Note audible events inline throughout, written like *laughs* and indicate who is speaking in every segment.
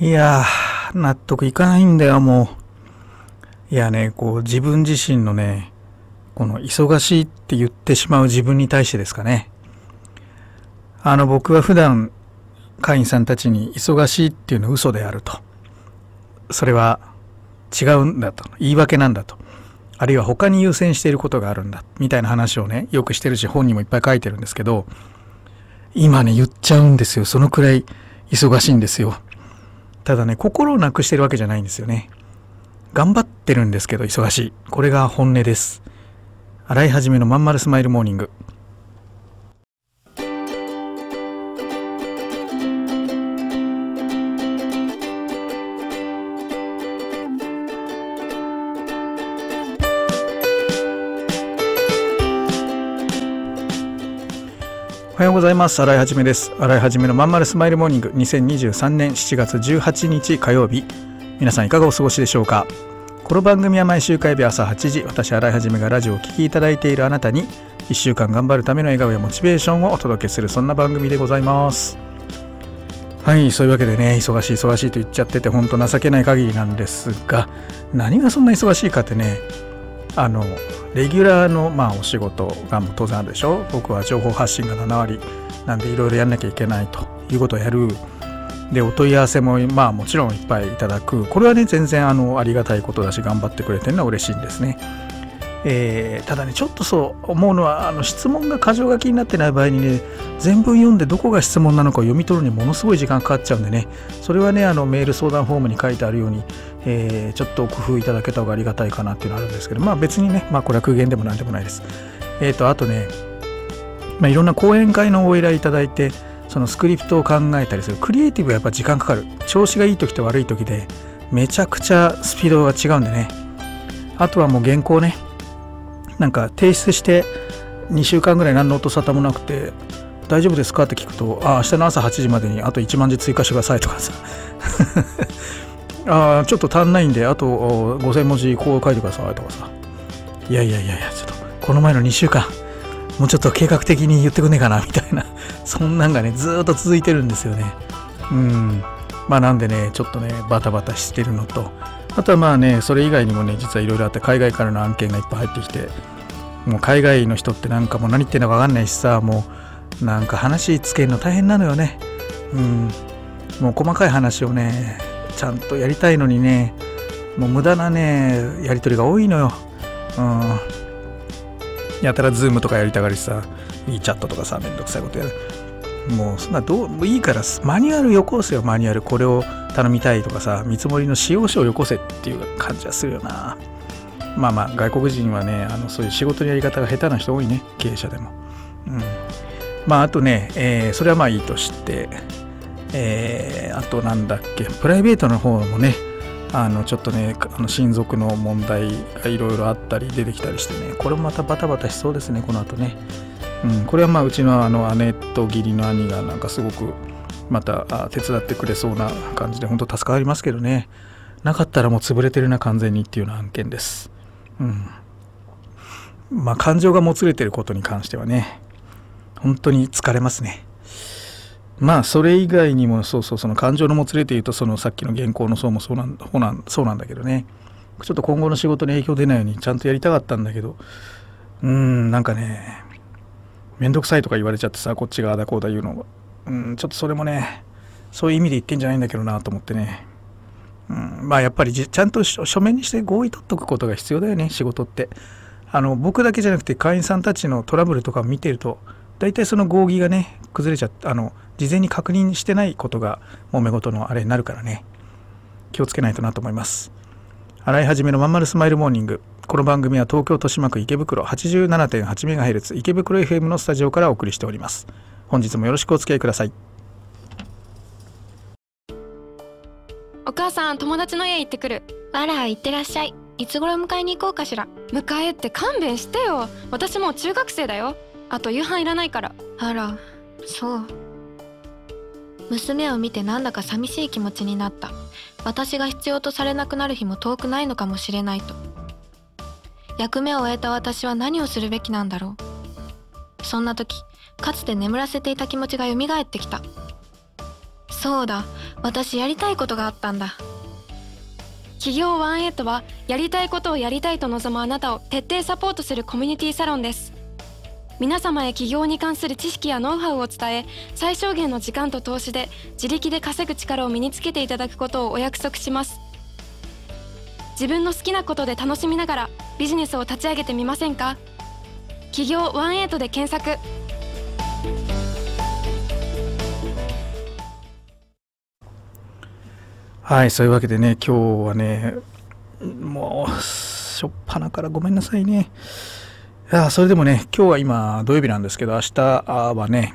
Speaker 1: いやー、納得いかないんだよ、もう。いやね、こう、自分自身のね、この忙しいって言ってしまう自分に対してですかね。あの、僕は普段、会員さんたちに忙しいっていうのは嘘であると。それは違うんだと。言い訳なんだと。あるいは他に優先していることがあるんだ。みたいな話をね、よくしてるし、本にもいっぱい書いてるんですけど、今ね、言っちゃうんですよ。そのくらい忙しいんですよ。ただね、心をなくしてるわけじゃないんですよね。頑張ってるんですけど、忙しい。これが本音です。洗い始めのまんまるスマイルモーニング。おはようございます。洗いはじめです。洗いはじめのまんまるスマイルモーニング2023年7月18日火曜日。皆さんいかがお過ごしでしょうか？この番組は毎週火曜日朝8時、私洗いはじめがラジオを聴きいただいているあなたに1週間頑張るための笑顔やモチベーションをお届けするそんな番組でございます。はい、そういうわけでね、忙しい忙しいと言っちゃってて本当情けない限りなんですが、何がそんな忙しいかってね、あのレギュラーの、まあ、お仕事が当然あるでしょ？僕は情報発信が7割なんでいろいろやんなきゃいけないということをやる。でお問い合わせもまあもちろんいっぱいいただく。これはね全然あのありがたいことだし頑張ってくれてるのは嬉しいんですね。えー、ただねちょっとそう思うのはあの質問が箇条書きになってない場合にね全文読んでどこが質問なのかを読み取るにものすごい時間かかっちゃうんでねそれはねあのメール相談フォームに書いてあるように、えー、ちょっと工夫いただけた方がありがたいかなっていうのはあるんですけどまあ別にねまあこれは苦言でも何でもないです。えっ、ー、とあとね、まあ、いろんな講演会のお依頼いただいてそのスクリプトを考えたりする。クリエイティブはやっぱ時間かかる。調子がいい時と悪い時でめちゃくちゃスピードが違うんでね。あとはもう原稿ね。なんか提出して2週間ぐらい何の音沙汰もなくて大丈夫ですかって聞くとあ明日の朝8時までにあと1万字追加してくださいとかさ。*laughs* あちょっと足んないんであと5000文字こう書いてくださいとかさ。いやいやいやいやちょっとこの前の2週間もうちょっと計画的に言ってくんねえかなみたいな。*laughs* そんなんがねずっと続いてるんですよね。うん。まあなんでねちょっとねバタバタしてるのとあとはまあねそれ以外にもね実はいろいろあって海外からの案件がいっぱい入ってきてもう海外の人ってなんかもう何言ってんのか分かんないしさもうなんか話つけるの大変なのよね。うん。もう細かい話をねちゃんとやりたいのにねもう無駄なねやり取りが多いのよ。うん。やたらズームとかやりたがるしさ WeChat とかさめんどくさいことやる。もうそんなどうでもいいからマニュアルよこせよマニュアル。これを頼みたいとかさ見積もりの仕様書をよこせっていう感じはするよな。まあまあ外国人はねあのそういう仕事のやり方が下手な人多いね経営者でも。うん。まああとね、えー、それはまあいいとしてえー、あとなんだっけプライベートの方もねあのちょっとねあの親族の問題がいろいろあったり出てきたりしてねこれもまたバタバタしそうですねこの後ね。うん、これはまあうちのあの姉と義理の兄がなんかすごくまた手伝ってくれそうな感じで本当助かりますけどね。なかったらもう潰れてるな完全にっていうような案件です。うん、まあ感情がもつれてることに関してはね本当に疲れますね。まあそれ以外にもそうそうその感情のもつれて言うとそのさっきの原稿の層もそうなんそうなんだけどね。ちょっと今後の仕事に影響出ないようにちゃんとやりたかったんだけど。うーんなんかねめんどくさいとか言われちゃってさこっちがあだこうだ言うのうんちょっとそれもねそういう意味で言ってんじゃないんだけどなと思ってね、うん、まあやっぱりちゃんと書面にして合意取っとくことが必要だよね仕事って。あの僕だけじゃなくて会員さんたちのトラブルとかを見てると大体その合議がね崩れちゃってあの事前に確認してないことが揉め事のあれになるからね。気をつけないとなと思います。洗い始めのまんまるスマイルモーニング。この番組は東京豊島区池袋 87.8MHz 池袋 FM のスタジオからお送りしております。本日もよろしくお付き合いください。
Speaker 2: お母さん友達の家行ってくる。
Speaker 3: あら行ってらっしゃい。いつ頃迎えに行こうかしら。
Speaker 2: 迎えって勘弁してよ。私もう中学生だよ。あと夕飯いらないから。
Speaker 3: あらそう。娘を見てなんだか寂しい気持ちになった。私が必要とされなくなる日も遠くないのかもしれないと役目を終えた私は何をするべきなんだろう。そんな時かつて眠らせていた気持ちが蘇ってきた。そうだ私やりたいことがあったんだ。
Speaker 2: 企業18はやりたいことをやりたいと望むあなたを徹底サポートするコミュニティサロンです。皆様へ起業に関する知識やノウハウを伝え最小限の時間と投資で自力で稼ぐ力を身につけていただくことをお約束します。自分の好きなことで楽しみながらビジネスを立ち上げてみませんか？企業18で検索
Speaker 1: はい、そういうわけでね、今日はね、もう、しょっぱなからごめんなさいね。いや、それでもね、今日は今、土曜日なんですけど、明日はね、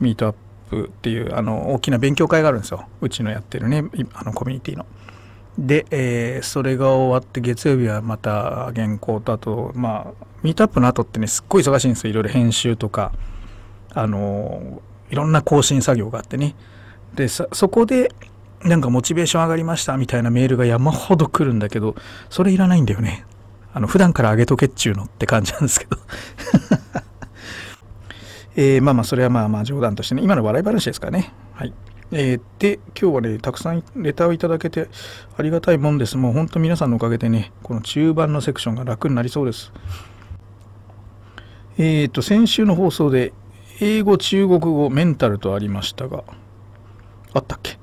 Speaker 1: ミートアップっていう、あの、大きな勉強会があるんですよ。うちのやってるね、あの、コミュニティの。で、えー、それが終わって月曜日はまた原稿とあとまあミートアップの後ってねすっごい忙しいんですよ。いろいろ編集とかあのいろんな更新作業があってね。でそこでなんかモチベーション上がりましたみたいなメールが山ほど来るんだけどそれいらないんだよね。あの普段から上げとけっちゅうのって感じなんですけど。*laughs* えー、まあまあそれはまあまあ冗談としてね。今の笑い話ですからね。はい。えー、で、今日はね、たくさんレターをいただけてありがたいもんです。もう本当皆さんのおかげでね、この中盤のセクションが楽になりそうです。えっ、ー、と、先週の放送で、英語、中国語、メンタルとありましたが、あったっけ？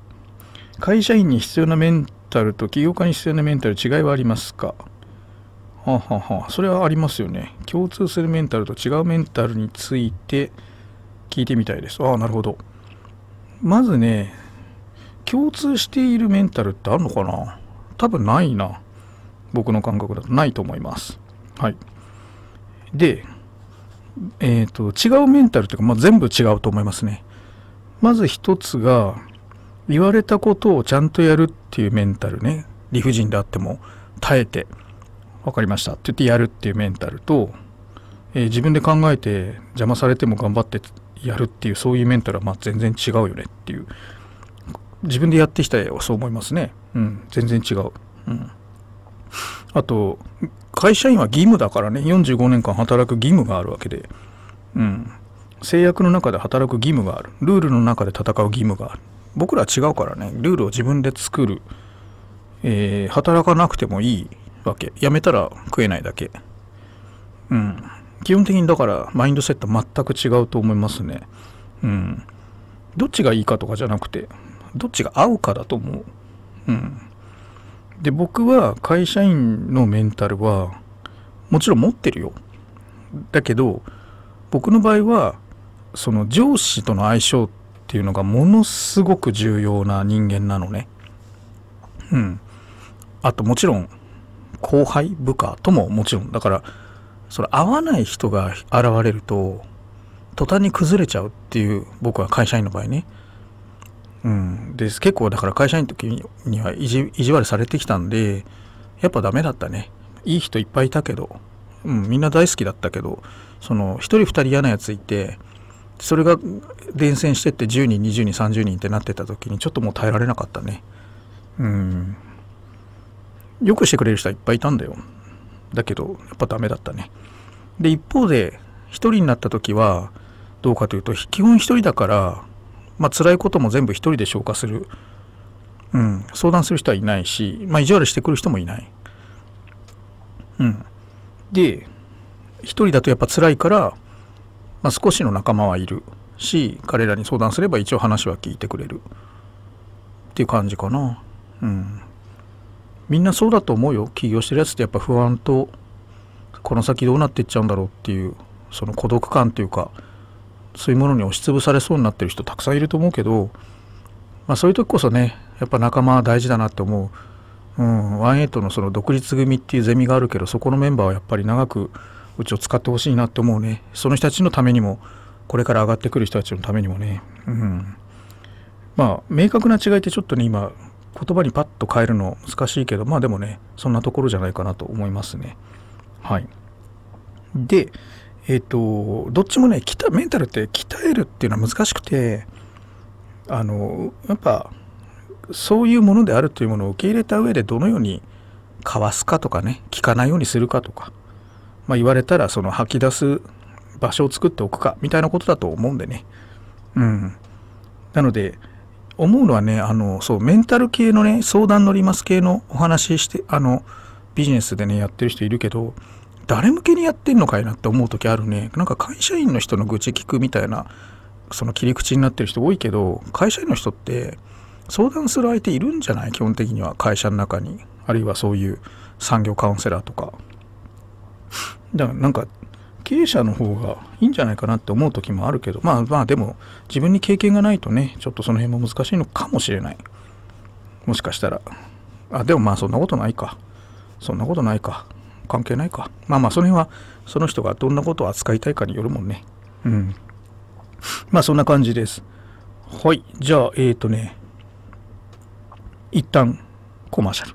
Speaker 1: 会社員に必要なメンタルと起業家に必要なメンタル違いはありますか？はあははあそれはありますよね。共通するメンタルと違うメンタルについて聞いてみたいです。ああ、なるほど。まずね、共通しているメンタルってあるのかな？多分ないな。僕の感覚だとないと思います。はい。で、えっ、ー、と、違うメンタルっていうか、まあ、全部違うと思いますね。まず一つが、言われたことをちゃんとやるっていうメンタルね。理不尽であっても耐えて、分かりましたって言ってやるっていうメンタルと、えー、自分で考えて邪魔されても頑張ってやるっていうそういうメンタルはま全然違うよねっていう。自分でやってきた絵はそう思いますね。うん全然違う、うん、あと会社員は義務だからね。45年間働く義務があるわけで。うん。制約の中で働く義務がある。ルールの中で戦う義務がある。僕らは違うからね。ルールを自分で作る、えー、働かなくてもいいわけ。やめたら食えないだけ。うん。基本的にだからマインドセット全く違うと思いますね。うん。どっちがいいかとかじゃなくて、どっちが合うかだと思う。うん。で、僕は会社員のメンタルは、もちろん持ってるよ。だけど、僕の場合は、その上司との相性っていうのがものすごく重要な人間なのね。うん。あともちろん、後輩部下とももちろん、だから、それ合わない人が現れると途端に崩れちゃうっていう僕は会社員の場合ね。うん。です。結構だから会社員の時には意地意地悪されてきたんでやっぱダメだったね。いい人いっぱいいたけど、うん、みんな大好きだったけどその1人2人嫌なやついてそれが伝染してって10人20人30人ってなってた時にちょっともう耐えられなかったね。うん。よくしてくれる人はいっぱいいたんだよ。だけどやっぱダメだったね。で一方で一人になった時はどうかというと基本一人だからまあ辛いことも全部一人で消化する。うん。相談する人はいないしまあ意地悪してくる人もいない。うん。で一人だとやっぱ辛いから、まあ、少しの仲間はいるし彼らに相談すれば一応話は聞いてくれる。っていう感じかな。うん。みんなそうだと思うよ。起業してるやつってやっぱ不安とこの先どうなっていっちゃうんだろうっていうその孤独感というかそういうものに押しつぶされそうになってる人たくさんいると思うけど、まあ、そういう時こそねやっぱ仲間は大事だなって思う、うん、18のその独立組っていうゼミがあるけどそこのメンバーはやっぱり長くうちを使ってほしいなって思うね。その人たちのためにもこれから上がってくる人たちのためにもね、うん、まあ明確な違いってちょっとね今言葉にパッと変えるの難しいけどまあでもねそんなところじゃないかなと思いますね。はい。でえっ、ー、とどっちもねメンタルって鍛えるっていうのは難しくてあのやっぱそういうものであるというものを受け入れた上でどのようにかわすかとかね聞かないようにするかとか、まあ、言われたらその吐き出す場所を作っておくかみたいなことだと思うんでね。うん。なので思うのはねあのそうメンタル系のね相談乗ります系のお話してあのビジネスでねやってる人いるけど誰向けにやってんのかいなって思う時あるね。なんか会社員の人の愚痴聞くみたいなその切り口になってる人多いけど会社員の人って相談する相手いるんじゃない？基本的には会社の中に。あるいはそういう産業カウンセラーとか。だからなんか経営者の方がいいんじゃないかなって思う時もあるけどまあまあでも自分に経験がないとねちょっとその辺も難しいのかもしれない。もしかしたら。あでもまあそんなことないか。そんなことないか。関係ないか。まあまあその辺はその人がどんなことを扱いたいかによるもんね。うん。まあそんな感じです。はい。じゃあえっ、ー、とね一旦コマーシャル。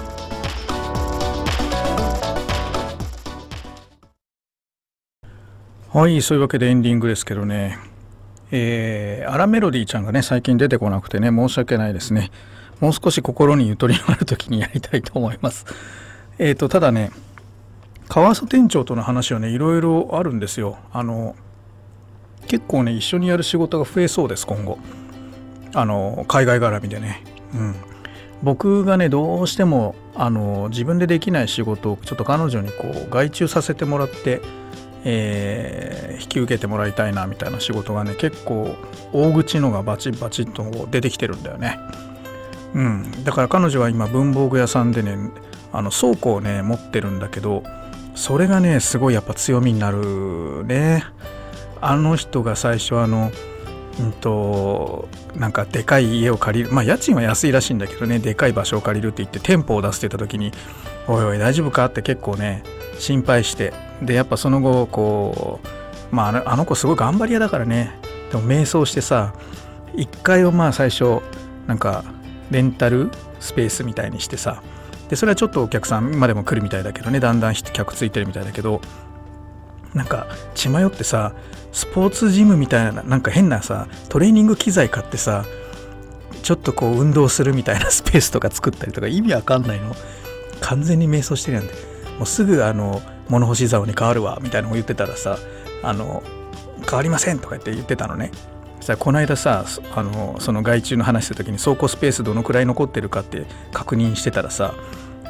Speaker 1: はい、そういうわけでエンディングですけどね、えー、アラメロディーちゃんがね、最近出てこなくてね、申し訳ないですね。もう少し心にゆとりのある時にやりたいと思います。えっ、ー、と、ただね、川曽店長との話はね、いろいろあるんですよ。あの、結構ね、一緒にやる仕事が増えそうです、今後。あの、海外絡みでね。うん。僕がね、どうしても、あの、自分でできない仕事をちょっと彼女にこう、外注させてもらって、えー、引き受けてもらいたいなみたいな仕事がね結構大口のがバチバチと出てきてるんだよね。うん、だから彼女は今文房具屋さんでねあの倉庫をね持ってるんだけどそれがねすごいやっぱ強みになるね。あの人が最初あのうんとなんかでかい家を借りるまあ家賃は安いらしいんだけどねでかい場所を借りるって言って店舗を出すってた時に「おいおい大丈夫か?」って結構ね心配してでやっぱその後こうまああの子すごい頑張り屋だからね。でも迷走してさ1階をまあ最初なんかレンタルスペースみたいにしてさでそれはちょっとお客さんまでも来るみたいだけどねだんだん客ついてるみたいだけどなんか血迷ってさスポーツジムみたいななんか変なさトレーニング機材買ってさちょっとこう運動するみたいな *laughs* スペースとか作ったりとか意味わかんないの。完全に迷走してるやんで。もうすぐあの物干し竿に変わるわみたいなのを言ってたらさあの変わりませんとか言って言ってたのね。さこの間さあのその外注の話した時に倉庫スペースどのくらい残ってるかって確認してたらさ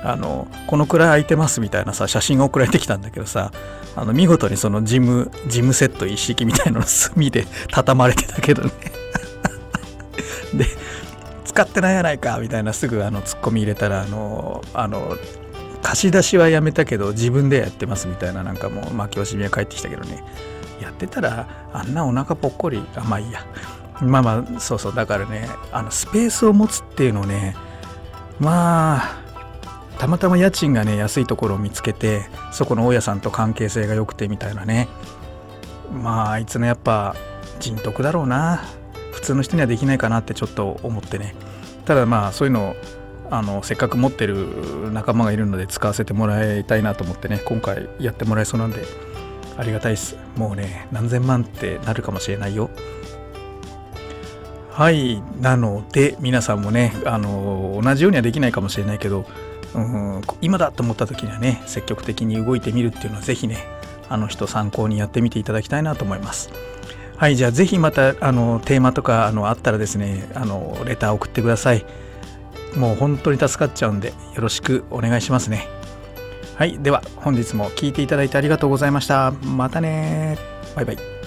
Speaker 1: あのこのくらい空いてますみたいなさ写真が送られてきたんだけどさあの見事にそのジムジムセット一式みたいなの墨で畳まれてたけどね。*laughs* で使ってないやないかみたいなすぐあのツッコミ入れたらあのあの貸し出しはやめたけど自分でやってますみたいななんかもう負け惜しみは帰ってきたけどね。やってたらあんなお腹ぽっこり。あまあいいや。まあまあそうそう。だからねあのスペースを持つっていうのねまあたまたま家賃がね安いところを見つけてそこの大家さんと関係性が良くてみたいなね。まああいつのやっぱ人徳だろうな。普通の人にはできないかなってちょっと思ってね。ただまあそういうのをあのせっかく持ってる仲間がいるので使わせてもらいたいなと思ってね今回やってもらえそうなんでありがたいです。もうね何千万ってなるかもしれないよ。はいなので皆さんもねあの同じようにはできないかもしれないけどうん今だと思った時にはね積極的に動いてみるっていうのは是非ねあの人参考にやってみていただきたいなと思います。はいじゃあ是非またあのテーマとかあのあったらですねあのレター送ってください。もう本当に助かっちゃうんでよろしくお願いしますね。はいでは本日も聴いていただいてありがとうございました。またねバイバイ。